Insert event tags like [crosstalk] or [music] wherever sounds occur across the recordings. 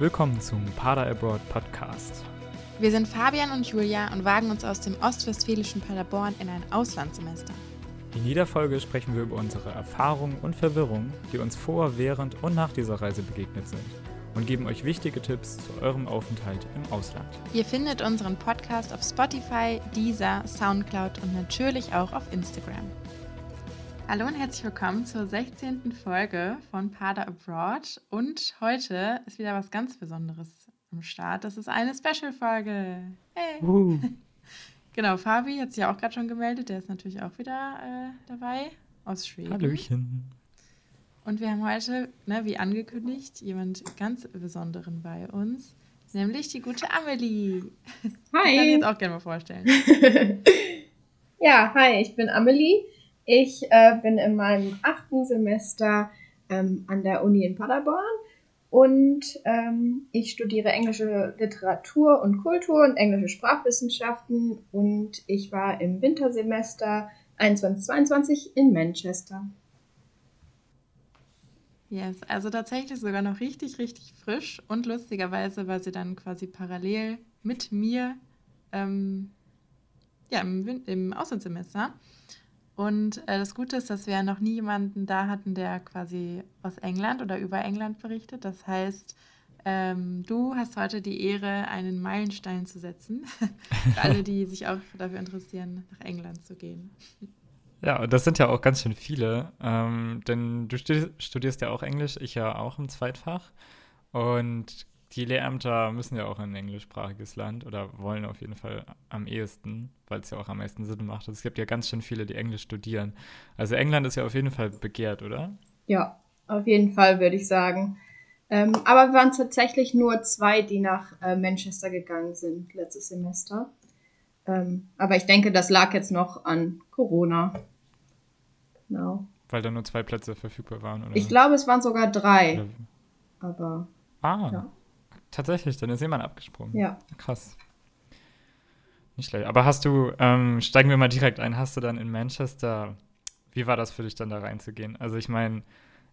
Willkommen zum Pada Abroad Podcast. Wir sind Fabian und Julia und wagen uns aus dem ostwestfälischen Paderborn in ein Auslandssemester. In jeder Folge sprechen wir über unsere Erfahrungen und Verwirrungen, die uns vor, während und nach dieser Reise begegnet sind und geben euch wichtige Tipps zu eurem Aufenthalt im Ausland. Ihr findet unseren Podcast auf Spotify, Deezer, Soundcloud und natürlich auch auf Instagram. Hallo und herzlich willkommen zur 16. Folge von Pada Abroad. Und heute ist wieder was ganz Besonderes am Start. Das ist eine Special-Folge. Hey. Uh. [laughs] genau, Fabi hat sich ja auch gerade schon gemeldet. Der ist natürlich auch wieder äh, dabei aus Schweden. Hallöchen. Und wir haben heute, ne, wie angekündigt, jemand ganz Besonderen bei uns, nämlich die gute Amelie. Hi. Ich kann jetzt auch gerne mal vorstellen. [laughs] ja, hi, ich bin Amelie. Ich äh, bin in meinem achten Semester ähm, an der Uni in Paderborn und ähm, ich studiere englische Literatur und Kultur und englische Sprachwissenschaften und ich war im Wintersemester 21-22 in Manchester. Yes, also tatsächlich sogar noch richtig, richtig frisch und lustigerweise war sie dann quasi parallel mit mir ähm, ja, im, im Auslandssemester. Und äh, das Gute ist, dass wir noch nie jemanden da hatten, der quasi aus England oder über England berichtet. Das heißt, ähm, du hast heute die Ehre, einen Meilenstein zu setzen. [laughs] Für alle, die sich auch dafür interessieren, nach England zu gehen. Ja, und das sind ja auch ganz schön viele, ähm, denn du studierst ja auch Englisch, ich ja auch im Zweitfach. Und die Lehrämter müssen ja auch in ein englischsprachiges Land oder wollen auf jeden Fall am ehesten, weil es ja auch am meisten Sinn macht. Also es gibt ja ganz schön viele, die Englisch studieren. Also England ist ja auf jeden Fall begehrt, oder? Ja, auf jeden Fall würde ich sagen. Ähm, aber wir waren tatsächlich nur zwei, die nach äh, Manchester gegangen sind letztes Semester. Ähm, aber ich denke, das lag jetzt noch an Corona. Genau. Weil da nur zwei Plätze verfügbar waren, oder? Ich glaube, es waren sogar drei. Oder? Aber. Ah. Ja. Tatsächlich, dann ist jemand abgesprungen. Ja. Krass. Nicht schlecht. Aber hast du, ähm, steigen wir mal direkt ein, hast du dann in Manchester, wie war das für dich dann da reinzugehen? Also ich meine,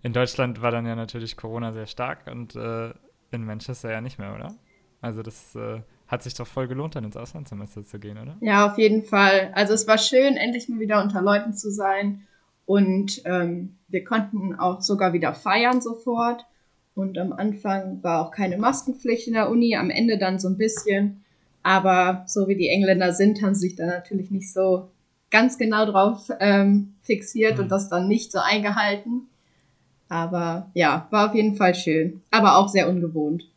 in Deutschland war dann ja natürlich Corona sehr stark und äh, in Manchester ja nicht mehr, oder? Also das äh, hat sich doch voll gelohnt, dann ins Auslandssemester zu gehen, oder? Ja, auf jeden Fall. Also es war schön, endlich mal wieder unter Leuten zu sein und ähm, wir konnten auch sogar wieder feiern sofort. Und am Anfang war auch keine Maskenpflicht in der Uni, am Ende dann so ein bisschen. Aber so wie die Engländer sind, haben sie sich da natürlich nicht so ganz genau drauf ähm, fixiert mhm. und das dann nicht so eingehalten. Aber ja, war auf jeden Fall schön, aber auch sehr ungewohnt.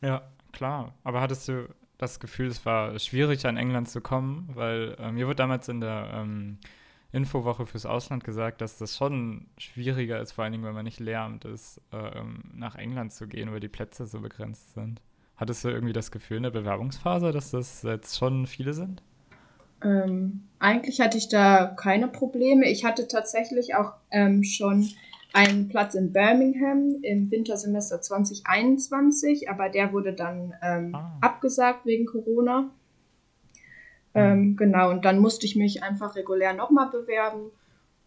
Ja, klar. Aber hattest du das Gefühl, es war schwierig, an England zu kommen? Weil äh, mir wurde damals in der ähm, Infowoche fürs Ausland gesagt, dass das schon schwieriger ist, vor allen Dingen, wenn man nicht Lehramt ist, äh, nach England zu gehen, weil die Plätze so begrenzt sind. Hattest du irgendwie das Gefühl in der Bewerbungsphase, dass das jetzt schon viele sind? Ähm, eigentlich hatte ich da keine Probleme. Ich hatte tatsächlich auch ähm, schon einen Platz in Birmingham im Wintersemester 2021, aber der wurde dann ähm, ah. abgesagt wegen Corona. Ähm, mhm. genau, und dann musste ich mich einfach regulär nochmal bewerben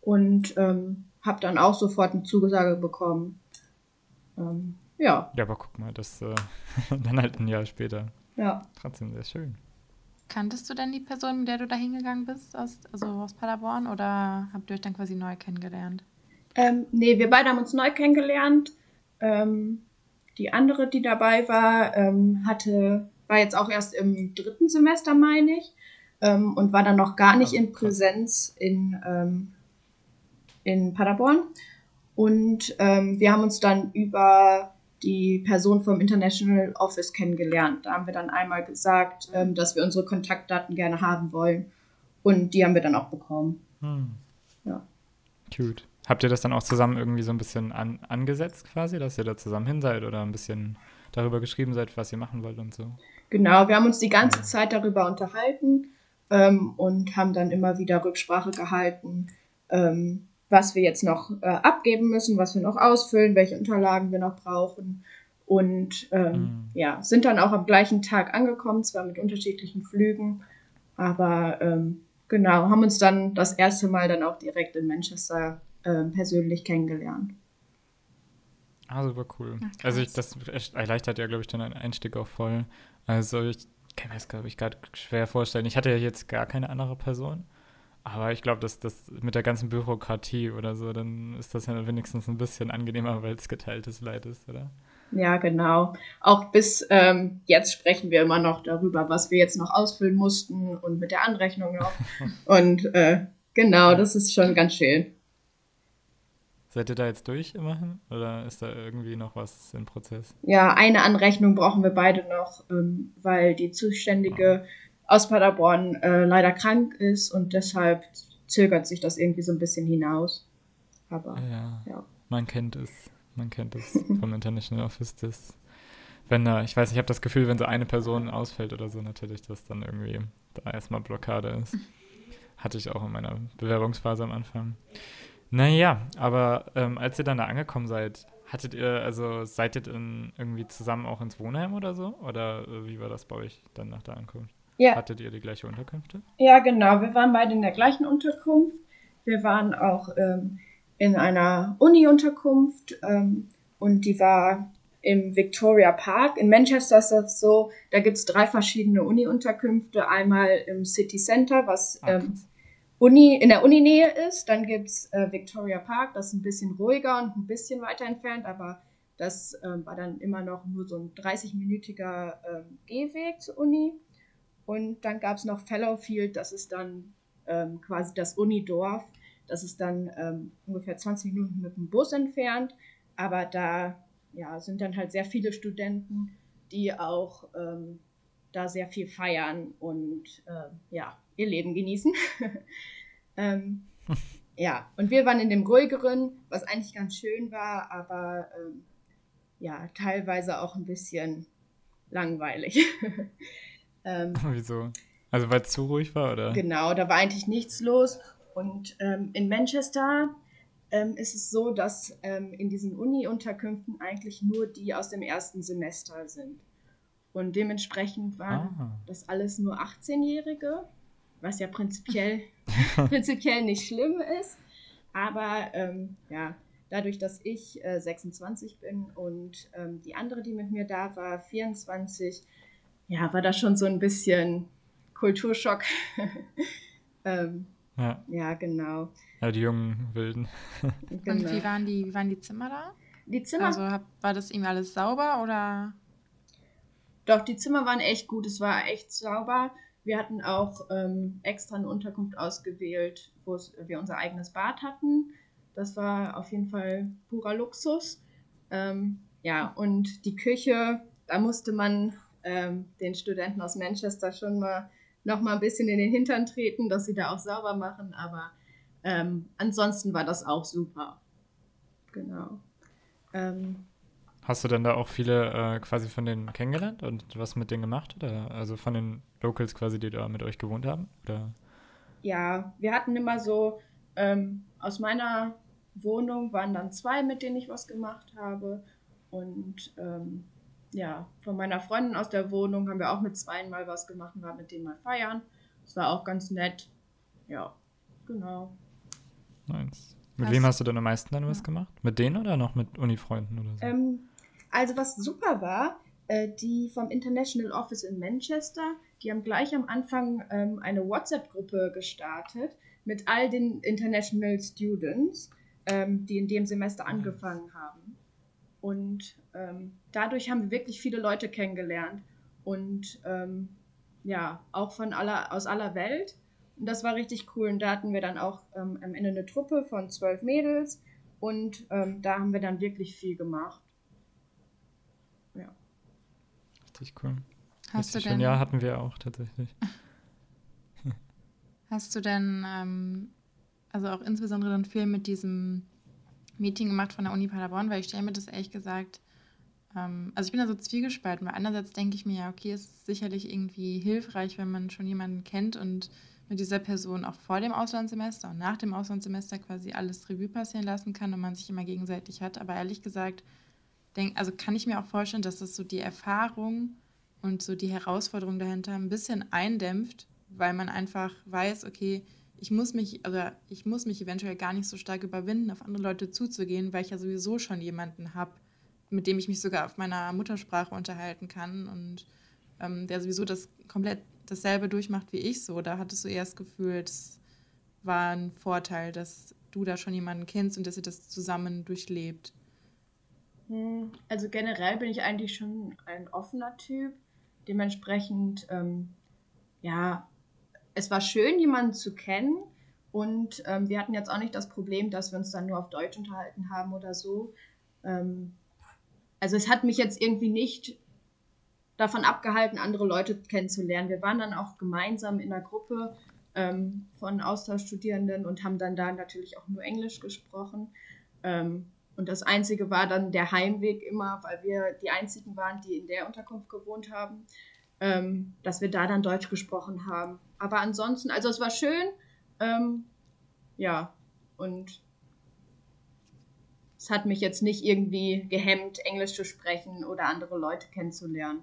und ähm, habe dann auch sofort eine Zusage bekommen. Ähm, ja. Ja, aber guck mal, das äh, [laughs] dann halt ein Jahr später. Ja. Trotzdem sehr schön. Kanntest du denn die Person, mit der du da hingegangen bist, aus, also aus Paderborn, oder habt ihr euch dann quasi neu kennengelernt? Ähm, nee, wir beide haben uns neu kennengelernt. Ähm, die andere, die dabei war, ähm, hatte, war jetzt auch erst im dritten Semester, meine ich ähm, und war dann noch gar nicht in Präsenz in, ähm, in Paderborn. Und ähm, wir haben uns dann über die Person vom International Office kennengelernt. Da haben wir dann einmal gesagt, ähm, dass wir unsere Kontaktdaten gerne haben wollen. Und die haben wir dann auch bekommen. Hm. Ja. Cute. Habt ihr das dann auch zusammen irgendwie so ein bisschen an, angesetzt quasi, dass ihr da zusammen hin seid oder ein bisschen darüber geschrieben seid, was ihr machen wollt und so? Genau, wir haben uns die ganze Zeit darüber unterhalten ähm, und haben dann immer wieder Rücksprache gehalten, ähm, was wir jetzt noch äh, abgeben müssen, was wir noch ausfüllen, welche Unterlagen wir noch brauchen. Und ähm, mhm. ja, sind dann auch am gleichen Tag angekommen, zwar mit unterschiedlichen Flügen, aber ähm, genau, haben uns dann das erste Mal dann auch direkt in Manchester äh, persönlich kennengelernt. Ah, super cool. Ach, also ich, das erleichtert ja, glaube ich, dann einen Einstieg auch voll. Also ich kann mir das, glaube ich, gerade schwer vorstellen. Ich hatte ja jetzt gar keine andere Person. Aber ich glaube, dass das mit der ganzen Bürokratie oder so, dann ist das ja wenigstens ein bisschen angenehmer, weil es geteiltes Leid ist, oder? Ja, genau. Auch bis ähm, jetzt sprechen wir immer noch darüber, was wir jetzt noch ausfüllen mussten und mit der Anrechnung noch. [laughs] und äh, genau, das ist schon ganz schön. Seid ihr da jetzt durch immerhin? Oder ist da irgendwie noch was im Prozess? Ja, eine Anrechnung brauchen wir beide noch, ähm, weil die Zuständige oh. aus Paderborn äh, leider krank ist und deshalb zögert sich das irgendwie so ein bisschen hinaus. Aber ja, ja. man kennt es. Man kennt es vom International Office, dass wenn da, ich weiß, ich habe das Gefühl, wenn so eine Person ausfällt oder so, natürlich, dass dann irgendwie da erstmal Blockade ist. [laughs] Hatte ich auch in meiner Bewerbungsphase am Anfang. Naja, aber ähm, als ihr dann da angekommen seid, hattet ihr, also seid ihr dann irgendwie zusammen auch ins Wohnheim oder so? Oder äh, wie war das bei euch dann nach der Ankunft? Ja. Hattet ihr die gleiche Unterkünfte? Ja, genau. Wir waren beide in der gleichen Unterkunft. Wir waren auch ähm, in einer Uni-Unterkunft ähm, und die war im Victoria Park. In Manchester ist das so, da gibt es drei verschiedene Uni-Unterkünfte. Einmal im City Center, was ah, ähm, Uni, in der Uninähe ist. Dann gibt es äh, Victoria Park, das ist ein bisschen ruhiger und ein bisschen weiter entfernt, aber das äh, war dann immer noch nur so ein 30-minütiger äh, Gehweg zur Uni. Und dann gab es noch Fellowfield, das ist dann ähm, quasi das Unidorf. Das ist dann ähm, ungefähr 20 Minuten mit dem Bus entfernt, aber da ja, sind dann halt sehr viele Studenten, die auch ähm, da sehr viel feiern und äh, ja, ihr Leben genießen. [laughs] ähm, ja, und wir waren in dem ruhigeren, was eigentlich ganz schön war, aber ähm, ja, teilweise auch ein bisschen langweilig. [laughs] ähm, [laughs] Wieso? Also weil es zu ruhig war, oder? Genau, da war eigentlich nichts los und ähm, in Manchester ähm, ist es so, dass ähm, in diesen Uni-Unterkünften eigentlich nur die aus dem ersten Semester sind. Und dementsprechend waren ah. das alles nur 18-Jährige, was ja prinzipiell, [laughs] prinzipiell nicht schlimm ist. Aber ähm, ja, dadurch, dass ich äh, 26 bin und ähm, die andere, die mit mir da war, 24, ja, war das schon so ein bisschen Kulturschock. [laughs] ähm, ja. ja, genau. Ja, die jungen Wilden. genau. Und wie waren, die, wie waren die Zimmer da? Die Zimmer. Also hab, war das irgendwie alles sauber oder? Doch, die Zimmer waren echt gut. Es war echt sauber. Wir hatten auch ähm, extra eine Unterkunft ausgewählt, wo wir unser eigenes Bad hatten. Das war auf jeden Fall purer Luxus. Ähm, ja, und die Küche, da musste man ähm, den Studenten aus Manchester schon mal noch mal ein bisschen in den Hintern treten, dass sie da auch sauber machen. Aber ähm, ansonsten war das auch super. Genau. Ähm, Hast du denn da auch viele äh, quasi von denen kennengelernt und was mit denen gemacht? Oder? Also von den Locals quasi, die da mit euch gewohnt haben? Oder? Ja, wir hatten immer so, ähm, aus meiner Wohnung waren dann zwei, mit denen ich was gemacht habe. Und ähm, ja, von meiner Freundin aus der Wohnung haben wir auch mit zwei mal was gemacht und waren mit denen mal feiern. Das war auch ganz nett. Ja, genau. Nice. Mit hast wem hast du denn am meisten dann was gemacht? Mit denen oder noch mit Uni-Freunden oder so? Ähm, also was super war, äh, die vom International Office in Manchester, die haben gleich am Anfang ähm, eine WhatsApp-Gruppe gestartet mit all den International Students, ähm, die in dem Semester angefangen haben. Und ähm, dadurch haben wir wirklich viele Leute kennengelernt und ja, auch von aller, aus aller Welt. Und das war richtig cool. Und da hatten wir dann auch am Ende eine Truppe von zwölf Mädels und da haben wir dann wirklich viel gemacht. Ja. Richtig cool. Hast richtig du denn, ja, hatten wir auch tatsächlich. [laughs] Hast du denn, ähm, also auch insbesondere dann viel mit diesem Meeting gemacht von der Uni Paderborn, weil ich stelle mir das ehrlich gesagt, ähm, also ich bin da so zwiegespalten, weil einerseits denke ich mir ja, okay, es ist sicherlich irgendwie hilfreich, wenn man schon jemanden kennt und mit dieser Person auch vor dem Auslandssemester und nach dem Auslandssemester quasi alles Revue passieren lassen kann und man sich immer gegenseitig hat. Aber ehrlich gesagt, denk, also kann ich mir auch vorstellen, dass das so die Erfahrung und so die Herausforderung dahinter ein bisschen eindämpft, weil man einfach weiß, okay, ich muss mich, also ich muss mich eventuell gar nicht so stark überwinden, auf andere Leute zuzugehen, weil ich ja sowieso schon jemanden habe, mit dem ich mich sogar auf meiner Muttersprache unterhalten kann und ähm, der sowieso das komplett dasselbe durchmacht wie ich so. Da hattest du eher das Gefühl, das war ein Vorteil, dass du da schon jemanden kennst und dass ihr das zusammen durchlebt. Also generell bin ich eigentlich schon ein offener Typ. Dementsprechend, ähm, ja, es war schön, jemanden zu kennen. Und ähm, wir hatten jetzt auch nicht das Problem, dass wir uns dann nur auf Deutsch unterhalten haben oder so. Ähm, also es hat mich jetzt irgendwie nicht davon abgehalten, andere Leute kennenzulernen. Wir waren dann auch gemeinsam in einer Gruppe ähm, von Austauschstudierenden und haben dann da natürlich auch nur Englisch gesprochen. Ähm, und das Einzige war dann der Heimweg immer, weil wir die Einzigen waren, die in der Unterkunft gewohnt haben, ähm, dass wir da dann Deutsch gesprochen haben. Aber ansonsten, also es war schön, ähm, ja, und es hat mich jetzt nicht irgendwie gehemmt, Englisch zu sprechen oder andere Leute kennenzulernen.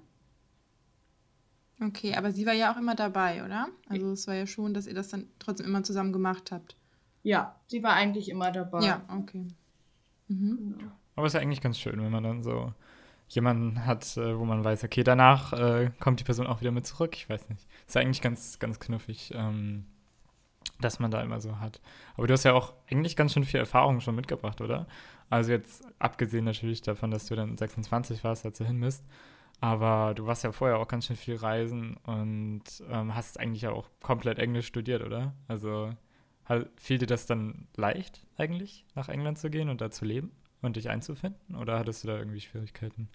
Okay, aber sie war ja auch immer dabei, oder? Also es war ja schon, dass ihr das dann trotzdem immer zusammen gemacht habt. Ja, sie war eigentlich immer dabei. Ja, okay. Mhm. Genau. Aber es ist ja eigentlich ganz schön, wenn man dann so jemanden hat, äh, wo man weiß, okay, danach äh, kommt die Person auch wieder mit zurück. Ich weiß nicht. Ist ja eigentlich ganz, ganz knuffig, ähm, dass man da immer so hat. Aber du hast ja auch eigentlich ganz schön viel Erfahrung schon mitgebracht, oder? Also jetzt abgesehen natürlich davon, dass du dann 26 warst, als du hin bist. Aber du warst ja vorher auch ganz schön viel reisen und ähm, hast eigentlich auch komplett Englisch studiert, oder? Also fiel dir das dann leicht eigentlich, nach England zu gehen und da zu leben und dich einzufinden? Oder hattest du da irgendwie Schwierigkeiten?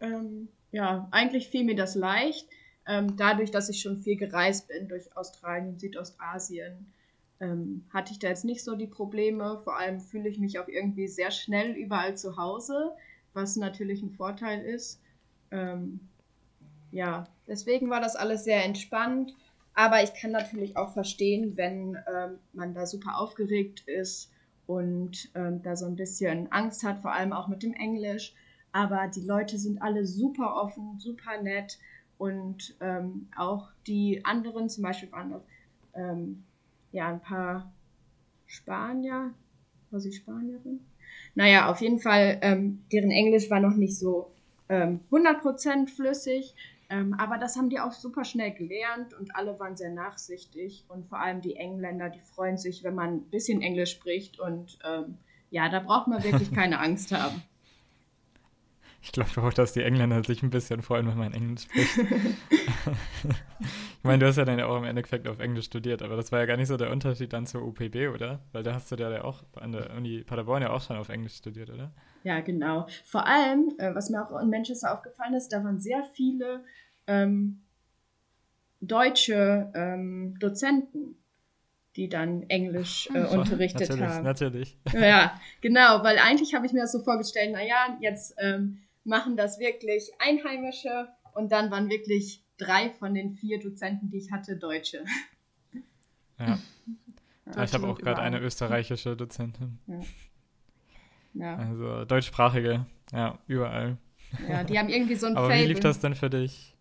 Ähm, ja, eigentlich fiel mir das leicht. Ähm, dadurch, dass ich schon viel gereist bin durch Australien, Südostasien, ähm, hatte ich da jetzt nicht so die Probleme. Vor allem fühle ich mich auch irgendwie sehr schnell überall zu Hause, was natürlich ein Vorteil ist. Ähm, ja, deswegen war das alles sehr entspannt. Aber ich kann natürlich auch verstehen, wenn ähm, man da super aufgeregt ist und ähm, da so ein bisschen Angst hat, vor allem auch mit dem Englisch. Aber die Leute sind alle super offen, super nett und ähm, auch die anderen, zum Beispiel waren das ähm, ja ein paar Spanier, war sie Spanierin? Naja, auf jeden Fall, ähm, deren Englisch war noch nicht so 100% ähm, flüssig, ähm, aber das haben die auch super schnell gelernt und alle waren sehr nachsichtig und vor allem die Engländer, die freuen sich, wenn man ein bisschen Englisch spricht und ähm, ja, da braucht man wirklich keine Angst [laughs] haben. Ich glaube auch, dass die Engländer sich ein bisschen freuen, wenn man Englisch spricht. ich meine, du hast ja dann ja auch im Endeffekt auf Englisch studiert, aber das war ja gar nicht so der Unterschied dann zur UPB, oder? Weil da hast du ja auch an der Uni Paderborn ja auch schon auf Englisch studiert, oder? Ja, genau. Vor allem, äh, was mir auch in Manchester aufgefallen ist, da waren sehr viele ähm, deutsche ähm, Dozenten, die dann Englisch äh, unterrichtet natürlich, haben. Natürlich, Ja, genau, weil eigentlich habe ich mir das so vorgestellt, naja, jetzt ähm, machen das wirklich Einheimische und dann waren wirklich drei von den vier Dozenten, die ich hatte, Deutsche. Ja. ja [laughs] ich habe auch gerade eine österreichische Dozentin. Ja. Ja. Also deutschsprachige, ja, überall. Ja, die haben irgendwie so ein [laughs] Aber Fable. wie lief das denn für dich?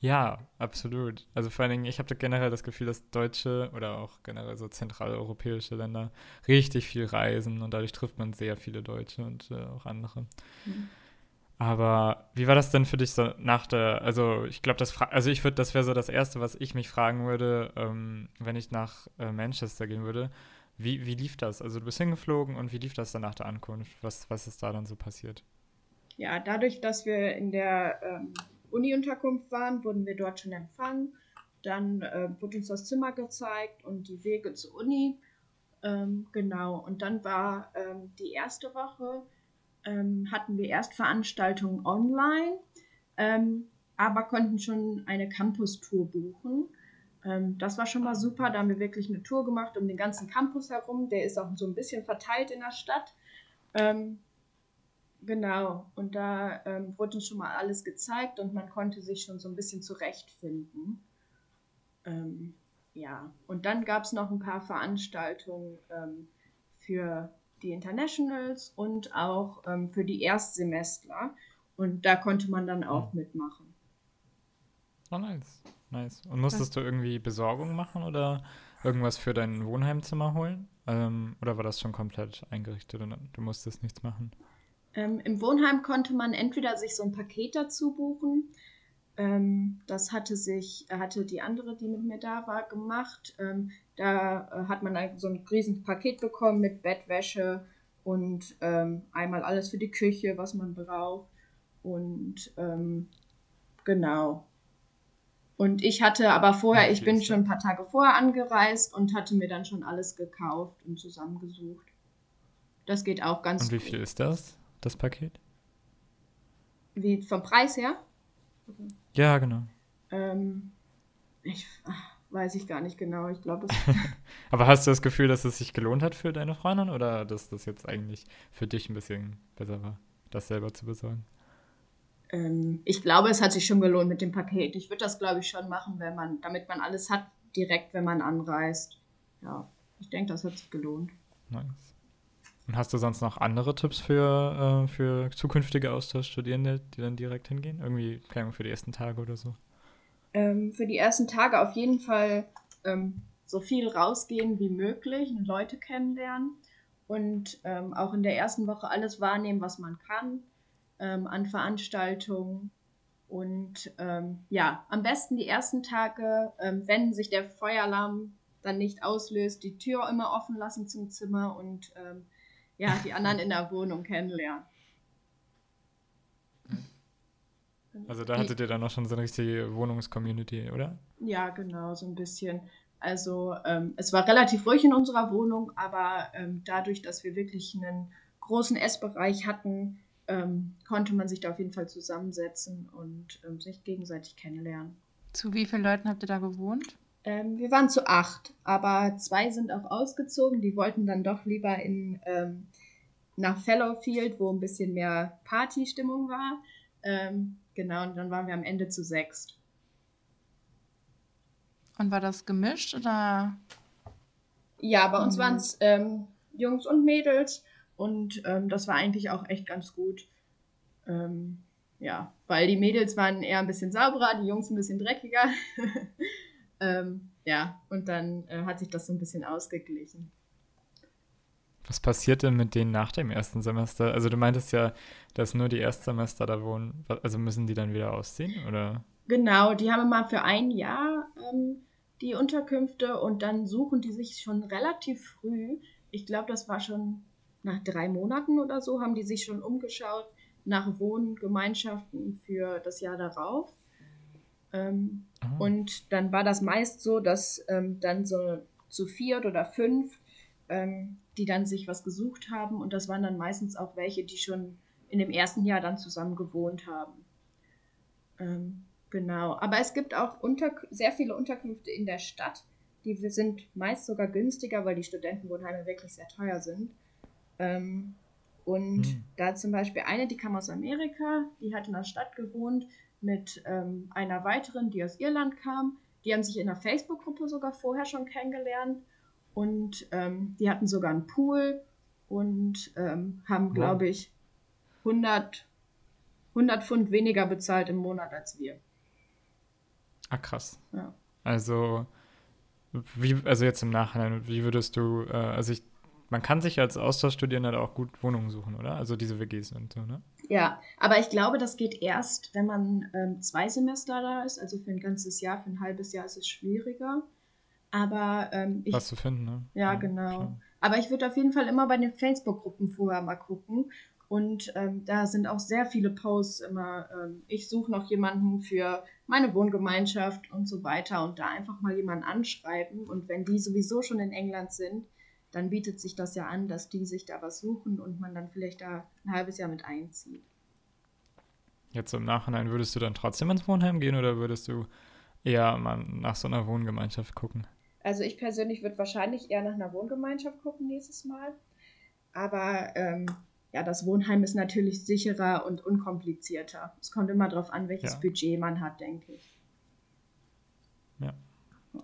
Ja, absolut. Also vor allen Dingen, ich habe generell das Gefühl, dass deutsche oder auch generell so zentraleuropäische Länder richtig viel reisen und dadurch trifft man sehr viele Deutsche und äh, auch andere. Mhm. Aber wie war das denn für dich so nach der, also ich glaube, das, also ich würde, das wäre so das Erste, was ich mich fragen würde, ähm, wenn ich nach äh, Manchester gehen würde. Wie, wie lief das? Also du bist hingeflogen und wie lief das dann nach der Ankunft? Was, was ist da dann so passiert? Ja, dadurch, dass wir in der ähm, Uni-Unterkunft waren, wurden wir dort schon empfangen. Dann äh, wurde uns das Zimmer gezeigt und die Wege zur Uni. Ähm, genau, und dann war ähm, die erste Woche, ähm, hatten wir erst Veranstaltungen online, ähm, aber konnten schon eine Campus-Tour buchen. Ähm, das war schon mal super. Da haben wir wirklich eine Tour gemacht um den ganzen Campus herum. Der ist auch so ein bisschen verteilt in der Stadt. Ähm, genau. Und da ähm, wurde uns schon mal alles gezeigt und man konnte sich schon so ein bisschen zurechtfinden. Ähm, ja. Und dann gab es noch ein paar Veranstaltungen ähm, für die Internationals und auch ähm, für die Erstsemestler. Und da konnte man dann auch mitmachen. Oh, nice. Nice. Und musstest du irgendwie Besorgung machen oder irgendwas für dein Wohnheimzimmer holen? Ähm, oder war das schon komplett eingerichtet und du musstest nichts machen? Ähm, Im Wohnheim konnte man entweder sich so ein Paket dazu buchen. Ähm, das hatte sich, hatte die andere, die mit mir da war, gemacht. Ähm, da äh, hat man so ein riesen Paket bekommen mit Bettwäsche und ähm, einmal alles für die Küche, was man braucht. Und ähm, genau. Und ich hatte aber vorher, ich bin schon ein paar Tage vorher angereist und hatte mir dann schon alles gekauft und zusammengesucht. Das geht auch ganz gut. Und wie viel ist das, das Paket? Wie vom Preis her? Ja, genau. Ähm, ich ach, weiß ich gar nicht genau. Ich glaube, [laughs] Aber hast du das Gefühl, dass es sich gelohnt hat für deine Freundin oder dass das jetzt eigentlich für dich ein bisschen besser war, das selber zu besorgen? Ähm, ich glaube, es hat sich schon gelohnt mit dem Paket. Ich würde das, glaube ich, schon machen, wenn man, damit man alles hat, direkt, wenn man anreist. Ja, ich denke, das hat sich gelohnt. Nice. Und hast du sonst noch andere Tipps für, äh, für zukünftige Austauschstudierende, die dann direkt hingehen? Irgendwie, keine Ahnung, für die ersten Tage oder so? Ähm, für die ersten Tage auf jeden Fall ähm, so viel rausgehen wie möglich und Leute kennenlernen und ähm, auch in der ersten Woche alles wahrnehmen, was man kann ähm, an Veranstaltungen. Und ähm, ja, am besten die ersten Tage, ähm, wenn sich der Feueralarm dann nicht auslöst, die Tür immer offen lassen zum Zimmer und ähm, ja, die anderen in der Wohnung kennenlernen. Also da hattet ihr dann auch schon so eine richtige Wohnungscommunity, oder? Ja, genau, so ein bisschen. Also ähm, es war relativ ruhig in unserer Wohnung, aber ähm, dadurch, dass wir wirklich einen großen Essbereich hatten, ähm, konnte man sich da auf jeden Fall zusammensetzen und ähm, sich gegenseitig kennenlernen. Zu wie vielen Leuten habt ihr da gewohnt? Ähm, wir waren zu acht, aber zwei sind auch ausgezogen. Die wollten dann doch lieber in, ähm, nach Fellowfield, wo ein bisschen mehr Partystimmung war. Ähm, genau, und dann waren wir am Ende zu sechst. Und war das gemischt oder? Ja, bei uns mhm. waren es ähm, Jungs und Mädels und ähm, das war eigentlich auch echt ganz gut. Ähm, ja, weil die Mädels waren eher ein bisschen sauberer, die Jungs ein bisschen dreckiger. [laughs] ähm, ja, und dann äh, hat sich das so ein bisschen ausgeglichen. Was passiert denn mit denen nach dem ersten Semester? Also du meintest ja, dass nur die Erstsemester da wohnen. Also müssen die dann wieder ausziehen, oder? Genau, die haben immer für ein Jahr ähm, die Unterkünfte und dann suchen die sich schon relativ früh. Ich glaube, das war schon nach drei Monaten oder so haben die sich schon umgeschaut nach Wohngemeinschaften für das Jahr darauf. Ähm, oh. Und dann war das meist so, dass ähm, dann so zu viert oder fünf, ähm, die dann sich was gesucht haben. Und das waren dann meistens auch welche, die schon in dem ersten Jahr dann zusammen gewohnt haben. Ähm, genau. Aber es gibt auch unter sehr viele Unterkünfte in der Stadt. Die sind meist sogar günstiger, weil die Studentenwohnheime wirklich sehr teuer sind. Ähm, und mhm. da zum Beispiel eine, die kam aus Amerika, die hat in der Stadt gewohnt mit ähm, einer weiteren, die aus Irland kam. Die haben sich in einer Facebook-Gruppe sogar vorher schon kennengelernt und ähm, die hatten sogar einen Pool und ähm, haben, glaube ich, 100, 100 Pfund weniger bezahlt im Monat als wir. Ah, krass. Ja. Also, wie, also jetzt im Nachhinein, wie würdest du, äh, also ich man kann sich als Austauschstudierender auch gut Wohnungen suchen, oder? Also diese WGs und so, ne? Ja, aber ich glaube, das geht erst, wenn man ähm, zwei Semester da ist. Also für ein ganzes Jahr, für ein halbes Jahr ist es schwieriger. Aber ähm, ich, Was zu finden, ne? Ja, ja genau. Klar. Aber ich würde auf jeden Fall immer bei den Facebook-Gruppen vorher mal gucken. Und ähm, da sind auch sehr viele Posts immer, ähm, ich suche noch jemanden für meine Wohngemeinschaft und so weiter. Und da einfach mal jemanden anschreiben. Und wenn die sowieso schon in England sind, dann bietet sich das ja an, dass die sich da was suchen und man dann vielleicht da ein halbes Jahr mit einzieht. Jetzt im Nachhinein würdest du dann trotzdem ins Wohnheim gehen oder würdest du eher mal nach so einer Wohngemeinschaft gucken? Also ich persönlich würde wahrscheinlich eher nach einer Wohngemeinschaft gucken nächstes Mal. Aber ähm, ja, das Wohnheim ist natürlich sicherer und unkomplizierter. Es kommt immer darauf an, welches ja. Budget man hat, denke ich. Ja,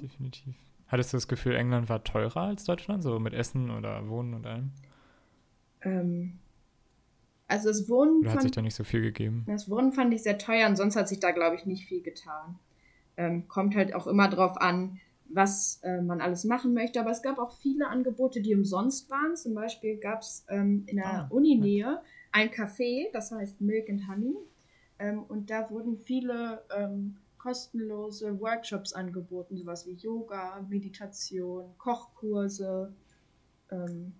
definitiv. Hattest du das Gefühl, England war teurer als Deutschland, so mit Essen oder Wohnen und allem? Ähm, also das Wohnen. Oder hat sich da nicht so viel gegeben? Das Wohnen fand ich sehr teuer und sonst hat sich da, glaube ich, nicht viel getan. Ähm, kommt halt auch immer drauf an, was äh, man alles machen möchte. Aber es gab auch viele Angebote, die umsonst waren. Zum Beispiel gab es ähm, in der ah, Uninähe ein Café, das heißt Milk and Honey. Ähm, und da wurden viele ähm, kostenlose Workshops angeboten, sowas wie Yoga, Meditation, Kochkurse. Ähm,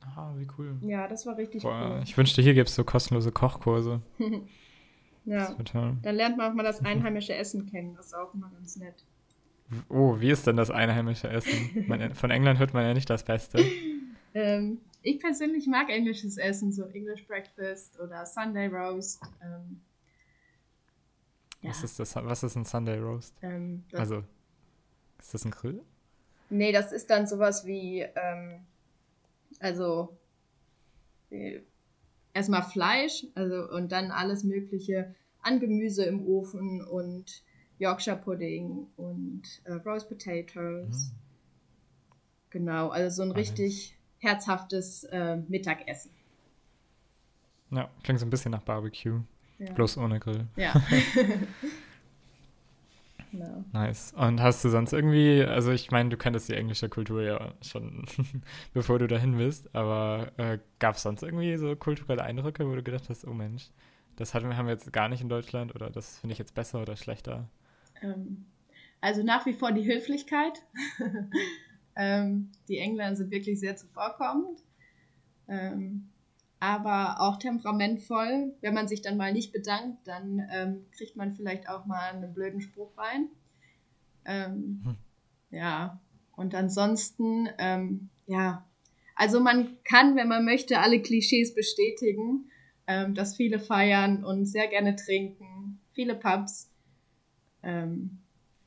ah, wie cool. Ja, das war richtig Boah, cool. Ich wünschte, hier gibt es so kostenlose Kochkurse. [laughs] ja. Dann lernt man auch mal das [laughs] einheimische Essen kennen, das ist auch immer ganz nett. Oh, wie ist denn das einheimische Essen? Man, [laughs] von England hört man ja nicht das Beste. ähm, ich persönlich mag englisches Essen, so English Breakfast oder Sunday Roast. Ähm, ja. was, ist das, was ist ein Sunday Roast? Ähm, also, ist das ein Grill? Nee, das ist dann sowas wie, ähm, also äh, erstmal Fleisch, also und dann alles Mögliche an Gemüse im Ofen und Yorkshire Pudding und äh, Roast Potatoes. Mhm. Genau, also so ein Alles. richtig herzhaftes äh, Mittagessen. Ja, klingt so ein bisschen nach Barbecue. Ja. Bloß ohne Grill. Ja. [laughs] no. Nice. Und hast du sonst irgendwie, also ich meine, du kanntest die englische Kultur ja schon, [laughs] bevor du dahin bist, aber äh, gab es sonst irgendwie so kulturelle Eindrücke, wo du gedacht hast, oh Mensch, das hatten, haben wir jetzt gar nicht in Deutschland oder das finde ich jetzt besser oder schlechter? Ähm, also nach wie vor die Höflichkeit. [laughs] ähm, die Engländer sind wirklich sehr zuvorkommend. Ähm, aber auch temperamentvoll. Wenn man sich dann mal nicht bedankt, dann ähm, kriegt man vielleicht auch mal einen blöden Spruch rein. Ähm, hm. Ja, und ansonsten, ähm, ja, also man kann, wenn man möchte, alle Klischees bestätigen, ähm, dass viele feiern und sehr gerne trinken, viele Pubs. Ähm,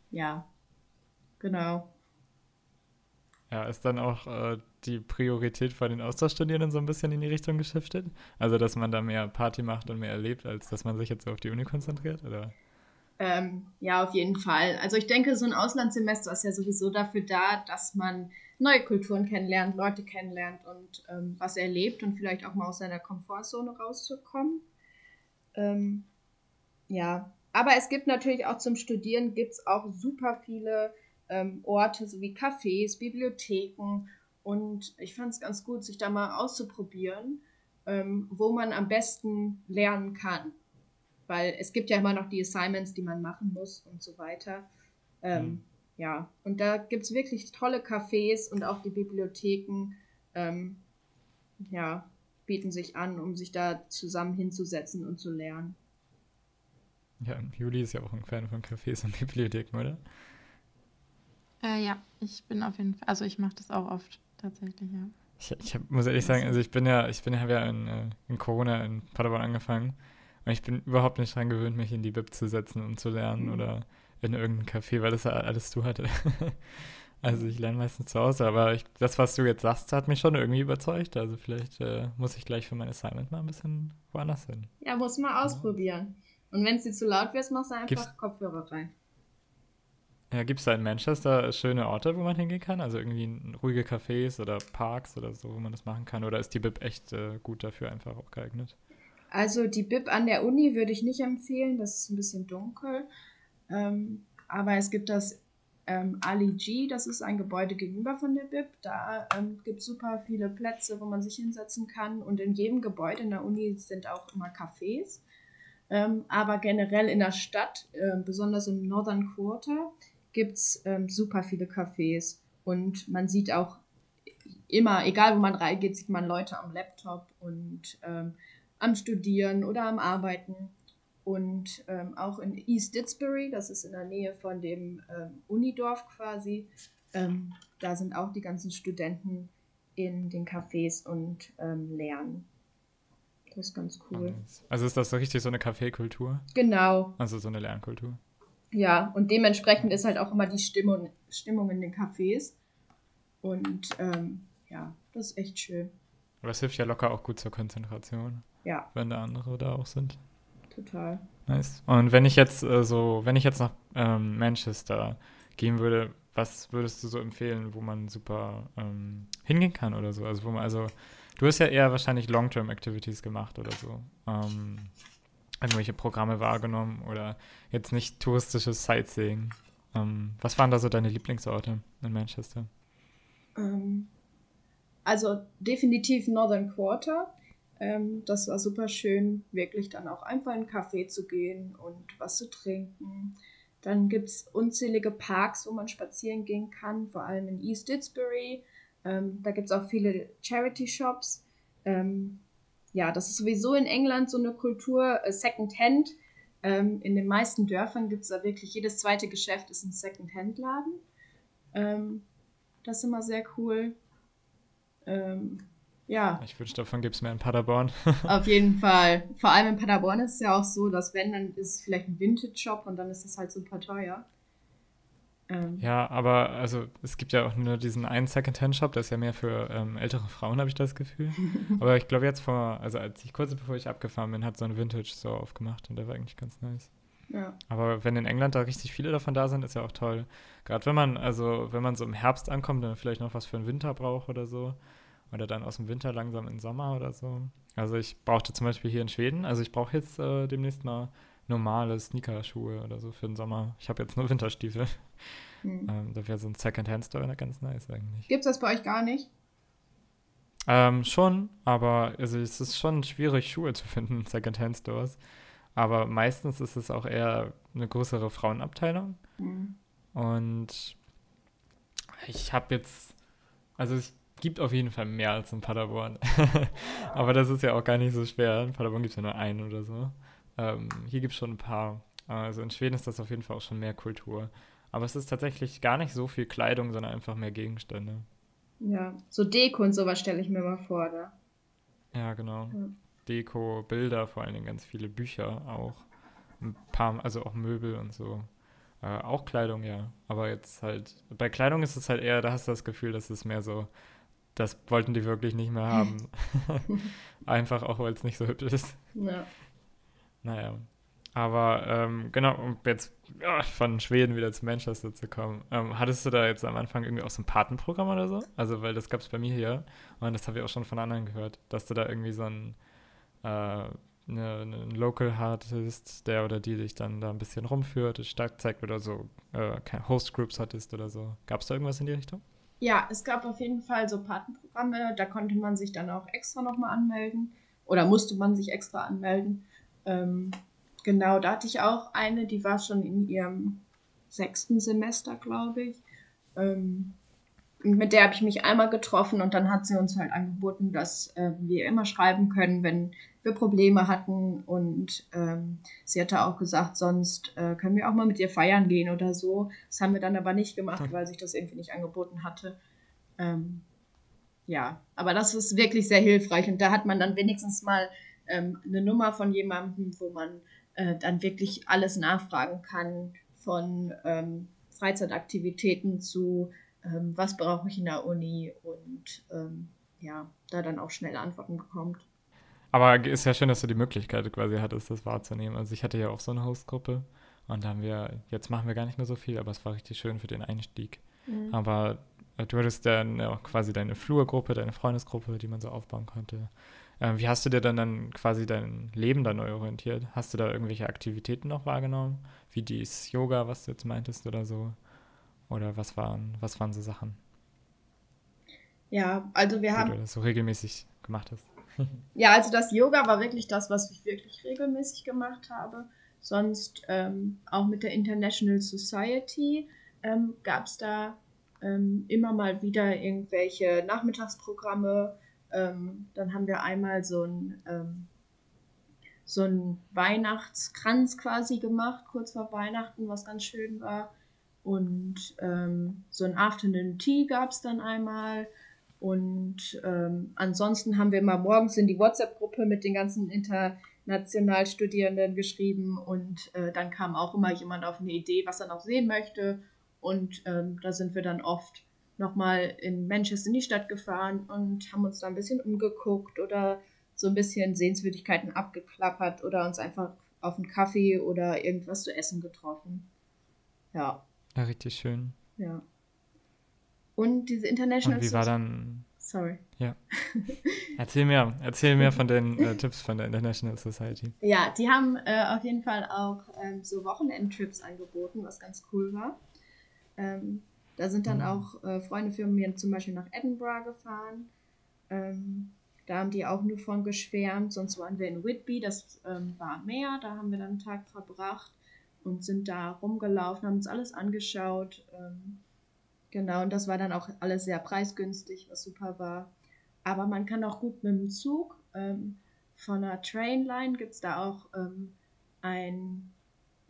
ja, genau. Ja, ist dann auch äh, die Priorität bei den Austauschstudierenden so ein bisschen in die Richtung geschiftet? Also, dass man da mehr Party macht und mehr erlebt, als dass man sich jetzt so auf die Uni konzentriert, oder? Ähm, ja, auf jeden Fall. Also ich denke, so ein Auslandssemester ist ja sowieso dafür da, dass man neue Kulturen kennenlernt, Leute kennenlernt und ähm, was erlebt und vielleicht auch mal aus seiner Komfortzone rauszukommen. Ähm, ja, aber es gibt natürlich auch zum Studieren gibt es auch super viele ähm, Orte, so wie Cafés, Bibliotheken. Und ich fand es ganz gut, sich da mal auszuprobieren, ähm, wo man am besten lernen kann. Weil es gibt ja immer noch die Assignments, die man machen muss und so weiter. Ähm, mhm. Ja, und da gibt es wirklich tolle Cafés und auch die Bibliotheken, ähm, ja, bieten sich an, um sich da zusammen hinzusetzen und zu lernen. Ja, Juli ist ja auch ein Fan von Cafés und Bibliotheken, oder? Äh, ja, ich bin auf jeden Fall, also ich mache das auch oft tatsächlich, ja. Ich, ich hab, muss ehrlich sagen, also ich bin ja, ich bin ja in, äh, in Corona in Paderborn angefangen und ich bin überhaupt nicht dran gewöhnt, mich in die Bib zu setzen und zu lernen mhm. oder in irgendein Café, weil das ja alles zu hatte. [laughs] also ich lerne meistens zu Hause, aber ich, das, was du jetzt sagst, hat mich schon irgendwie überzeugt. Also vielleicht äh, muss ich gleich für mein Assignment mal ein bisschen woanders hin. Ja, muss mal ausprobieren. Und wenn es dir zu laut wird, machst du einfach Gibt's, Kopfhörer rein. Ja, gibt es da in Manchester schöne Orte, wo man hingehen kann? Also irgendwie ruhige Cafés oder Parks oder so, wo man das machen kann? Oder ist die BIP echt äh, gut dafür einfach auch geeignet? Also die BIP an der Uni würde ich nicht empfehlen, das ist ein bisschen dunkel. Ähm, aber es gibt das ähm, Ali G, das ist ein Gebäude gegenüber von der BIP. Da ähm, gibt es super viele Plätze, wo man sich hinsetzen kann. Und in jedem Gebäude in der Uni sind auch immer Cafés. Ähm, aber generell in der Stadt, äh, besonders im Northern Quarter, gibt es ähm, super viele Cafés und man sieht auch immer, egal wo man reingeht, sieht man Leute am Laptop und ähm, am Studieren oder am Arbeiten. Und ähm, auch in East Didsbury, das ist in der Nähe von dem ähm, Unidorf quasi, ähm, da sind auch die ganzen Studenten in den Cafés und ähm, lernen. Das ist ganz cool. Also ist das so richtig so eine Kaffeekultur? Genau. Also so eine Lernkultur. Ja, und dementsprechend ist halt auch immer die Stimmung, Stimmung in den Cafés. Und ähm, ja, das ist echt schön. Aber das hilft ja locker auch gut zur Konzentration. Ja. Wenn da andere da auch sind. Total. Nice. Und wenn ich jetzt äh, so, wenn ich jetzt nach ähm, Manchester gehen würde, was würdest du so empfehlen, wo man super ähm, hingehen kann oder so? Also wo man, also du hast ja eher wahrscheinlich Long-Term-Activities gemacht oder so. Ähm, irgendwelche Programme wahrgenommen oder jetzt nicht touristisches Sightseeing. Ähm, was waren da so deine Lieblingsorte in Manchester? Ähm, also definitiv Northern Quarter. Ähm, das war super schön, wirklich dann auch einfach in einen Café zu gehen und was zu trinken. Dann gibt es unzählige Parks, wo man spazieren gehen kann, vor allem in East Didsbury. Ähm, da gibt es auch viele Charity-Shops. Ja, das ist sowieso in England so eine Kultur, äh, Second-Hand. Ähm, in den meisten Dörfern gibt es da wirklich, jedes zweite Geschäft ist ein Second-Hand-Laden. Ähm, das ist immer sehr cool. Ähm, ja. Ich wünsche, davon gibt es mehr in Paderborn. [laughs] Auf jeden Fall. Vor allem in Paderborn ist es ja auch so, dass wenn, dann ist es vielleicht ein Vintage-Shop und dann ist es halt super teuer. Ähm. Ja, aber also es gibt ja auch nur diesen einen Second-Hand-Shop, der ist ja mehr für ähm, ältere Frauen, habe ich das Gefühl. [laughs] aber ich glaube jetzt vor, also als ich kurz bevor ich abgefahren bin, hat so ein Vintage-Store aufgemacht und der war eigentlich ganz nice. Ja. Aber wenn in England da richtig viele davon da sind, ist ja auch toll. Gerade wenn man, also wenn man so im Herbst ankommt, dann vielleicht noch was für den Winter braucht oder so. Oder dann aus dem Winter langsam in den Sommer oder so. Also ich brauchte zum Beispiel hier in Schweden, also ich brauche jetzt äh, demnächst mal normale Sneakerschuhe oder so für den Sommer. Ich habe jetzt nur Winterstiefel. Hm. Ähm, da wäre so ein Second-Hand-Store ganz nice eigentlich. Gibt es das bei euch gar nicht? Ähm, schon, aber also es ist schon schwierig, Schuhe zu finden in Second-Hand-Stores. Aber meistens ist es auch eher eine größere Frauenabteilung. Mhm. Und ich habe jetzt, also es gibt auf jeden Fall mehr als in Paderborn. [laughs] Aber das ist ja auch gar nicht so schwer. In Paderborn gibt es ja nur einen oder so. Ähm, hier gibt es schon ein paar. Also in Schweden ist das auf jeden Fall auch schon mehr Kultur. Aber es ist tatsächlich gar nicht so viel Kleidung, sondern einfach mehr Gegenstände. Ja, so Deko und sowas stelle ich mir mal vor, da. Ja, genau. Ja. Deko, Bilder, vor allen Dingen ganz viele Bücher auch. Ein paar, also auch Möbel und so. Äh, auch Kleidung, ja. Aber jetzt halt, bei Kleidung ist es halt eher, da hast du das Gefühl, dass es mehr so das wollten die wirklich nicht mehr haben. [laughs] [laughs] Einfach auch, weil es nicht so hübsch ist. Ja. Naja. Aber ähm, genau, um jetzt ja, von Schweden wieder zu Manchester zu kommen. Ähm, hattest du da jetzt am Anfang irgendwie auch so ein Patenprogramm oder so? Also, weil das gab es bei mir hier und das habe ich auch schon von anderen gehört, dass du da irgendwie so ein äh, eine, eine Local Artist, der oder die dich dann da ein bisschen rumführt, stark zeigt oder so, äh, Host Groups hattest oder so. Gab es da irgendwas in die Richtung? Ja, es gab auf jeden Fall so Patenprogramme, da konnte man sich dann auch extra nochmal anmelden oder musste man sich extra anmelden. Ähm, genau, da hatte ich auch eine, die war schon in ihrem sechsten Semester, glaube ich. Ähm, mit der habe ich mich einmal getroffen und dann hat sie uns halt angeboten, dass äh, wir immer schreiben können, wenn wir Probleme hatten. Und ähm, sie hatte auch gesagt, sonst äh, können wir auch mal mit ihr feiern gehen oder so. Das haben wir dann aber nicht gemacht, weil sich das irgendwie nicht angeboten hatte. Ähm, ja, aber das ist wirklich sehr hilfreich und da hat man dann wenigstens mal ähm, eine Nummer von jemandem, wo man äh, dann wirklich alles nachfragen kann, von ähm, Freizeitaktivitäten zu ähm, was brauche ich in der Uni und ähm, ja, da dann auch schnell Antworten bekommt. Aber ist ja schön, dass du die Möglichkeit quasi hattest, das wahrzunehmen. Also ich hatte ja auch so eine Hostgruppe und da haben wir, jetzt machen wir gar nicht mehr so viel, aber es war richtig schön für den Einstieg. Mhm. Aber äh, du hattest dann auch quasi deine Flurgruppe, deine Freundesgruppe, die man so aufbauen konnte. Ähm, wie hast du dir dann, dann quasi dein Leben dann neu orientiert? Hast du da irgendwelche Aktivitäten noch wahrgenommen? Wie dieses Yoga, was du jetzt meintest oder so? Oder was waren, was waren so Sachen? Ja, also wir haben. Die du das so regelmäßig gemacht hast. [laughs] ja, also das Yoga war wirklich das, was ich wirklich regelmäßig gemacht habe. Sonst ähm, auch mit der International Society ähm, gab es da ähm, immer mal wieder irgendwelche Nachmittagsprogramme. Ähm, dann haben wir einmal so ein ähm, so einen Weihnachtskranz quasi gemacht, kurz vor Weihnachten, was ganz schön war. Und ähm, so ein Afternoon Tea gab es dann einmal. Und ähm, ansonsten haben wir immer morgens in die WhatsApp-Gruppe mit den ganzen international Studierenden geschrieben. Und äh, dann kam auch immer jemand auf eine Idee, was er noch sehen möchte. Und ähm, da sind wir dann oft nochmal in Manchester in die Stadt gefahren und haben uns da ein bisschen umgeguckt oder so ein bisschen Sehenswürdigkeiten abgeklappert oder uns einfach auf einen Kaffee oder irgendwas zu essen getroffen. Ja. Ja, richtig schön. Ja. Und diese International Und wie war dann. Sorry. Ja. [laughs] Erzähl mehr. Erzähl mehr von den äh, Tipps von der International Society. Ja, die haben äh, auf jeden Fall auch ähm, so Wochenendtrips angeboten, was ganz cool war. Ähm, da sind dann mhm. auch äh, Freunde von mir zum Beispiel nach Edinburgh gefahren. Ähm, Da haben die auch nur von geschwärmt. Sonst waren wir in Whitby, das ähm, war Meer. Da haben wir dann einen Tag verbracht und sind da rumgelaufen, haben uns alles angeschaut. Ähm, genau, und das war dann auch alles sehr preisgünstig, was super war. Aber man kann auch gut mit dem Zug. Ähm, von der Trainline gibt es da auch ähm, ein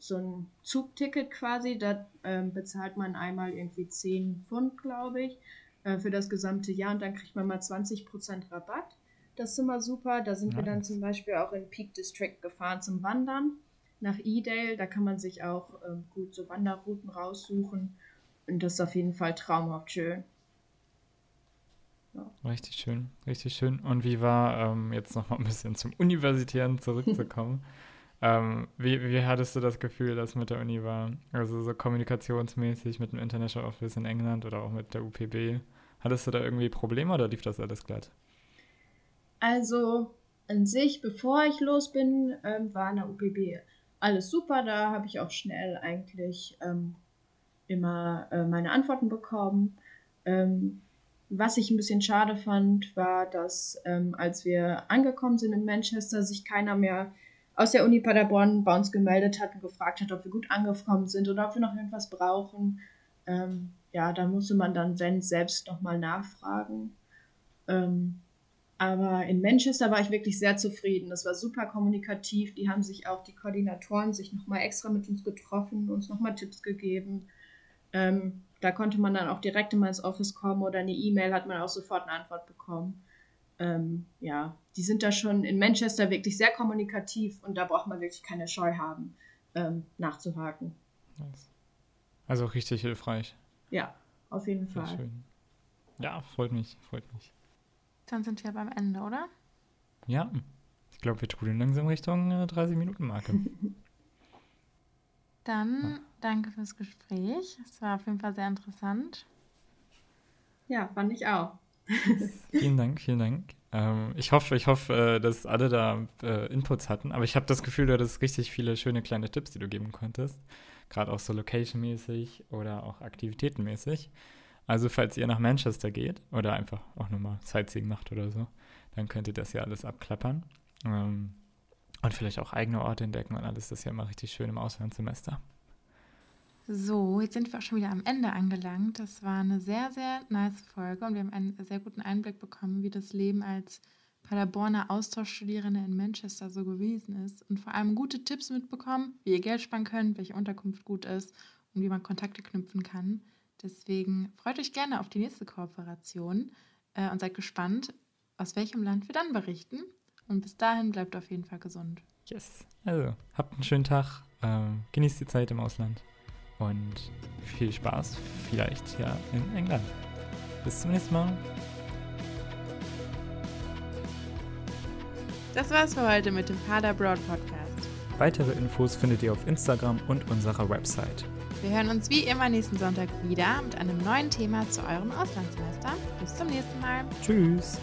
so ein Zugticket quasi. Da ähm, bezahlt man einmal irgendwie 10 Pfund, glaube ich, äh, für das gesamte Jahr und dann kriegt man mal 20% Rabatt. Das ist immer super. Da sind nice. wir dann zum Beispiel auch in Peak District gefahren zum Wandern nach Edale. Da kann man sich auch ähm, gut so Wanderrouten raussuchen. Und das ist auf jeden Fall traumhaft schön. Ja. Richtig schön, richtig schön. Und wie war, ähm, jetzt noch mal ein bisschen zum Universitären zurückzukommen, [laughs] ähm, wie, wie hattest du das Gefühl, dass mit der Uni war? Also so kommunikationsmäßig mit dem International Office in England oder auch mit der UPB. Hattest du da irgendwie Probleme oder lief das alles glatt? Also an sich, bevor ich los bin, ähm, war in der UPB alles super. Da habe ich auch schnell eigentlich ähm, immer äh, meine Antworten bekommen. Ähm, was ich ein bisschen schade fand, war, dass ähm, als wir angekommen sind in Manchester, sich keiner mehr aus der Uni Paderborn bei uns gemeldet hat und gefragt hat, ob wir gut angekommen sind oder ob wir noch irgendwas brauchen. Ähm, ja, da musste man dann, wenn, selbst nochmal nachfragen. Ähm, aber in Manchester war ich wirklich sehr zufrieden. Das war super kommunikativ. Die haben sich auch, die Koordinatoren, sich nochmal extra mit uns getroffen, uns nochmal Tipps gegeben. Ähm, da konnte man dann auch direkt immer ins Office kommen oder eine E-Mail hat man auch sofort eine Antwort bekommen. Ähm, ja, die sind da schon in Manchester wirklich sehr kommunikativ und da braucht man wirklich keine Scheu haben, ähm, nachzuhaken. Also richtig hilfreich. Ja, auf jeden Sehr Fall. Schön. Ja, freut mich, freut mich. Dann sind wir beim Ende, oder? Ja, ich glaube, wir trudeln langsam Richtung äh, 30-Minuten-Marke. [laughs] Dann ja. danke fürs Gespräch. Es war auf jeden Fall sehr interessant. Ja, fand ich auch. [laughs] vielen Dank, vielen Dank. Ähm, ich hoffe, ich hoffe, äh, dass alle da äh, Inputs hatten, aber ich habe das Gefühl, du hattest richtig viele schöne kleine Tipps, die du geben konntest. Gerade auch so location-mäßig oder auch aktivitätenmäßig. Also falls ihr nach Manchester geht oder einfach auch nur mal Sightseeing macht oder so, dann könnt ihr das ja alles abklappern. Ähm, und vielleicht auch eigene Orte entdecken und alles. Das ist ja immer richtig schön im Auslandssemester. So, jetzt sind wir auch schon wieder am Ende angelangt. Das war eine sehr, sehr nice Folge und wir haben einen sehr guten Einblick bekommen, wie das Leben als Paderborner Austauschstudierende in Manchester so gewesen ist und vor allem gute Tipps mitbekommen, wie ihr Geld sparen könnt, welche Unterkunft gut ist und wie man Kontakte knüpfen kann. Deswegen freut euch gerne auf die nächste Kooperation äh, und seid gespannt, aus welchem Land wir dann berichten. Und bis dahin bleibt auf jeden Fall gesund. Yes. Also, habt einen schönen Tag. Ähm, genießt die Zeit im Ausland. Und viel Spaß, vielleicht ja in England. Bis zum nächsten Mal. Das war's für heute mit dem Pader Broad Podcast. Weitere Infos findet ihr auf Instagram und unserer Website. Wir hören uns wie immer nächsten Sonntag wieder mit einem neuen Thema zu eurem Auslandssemester. Bis zum nächsten Mal. Tschüss.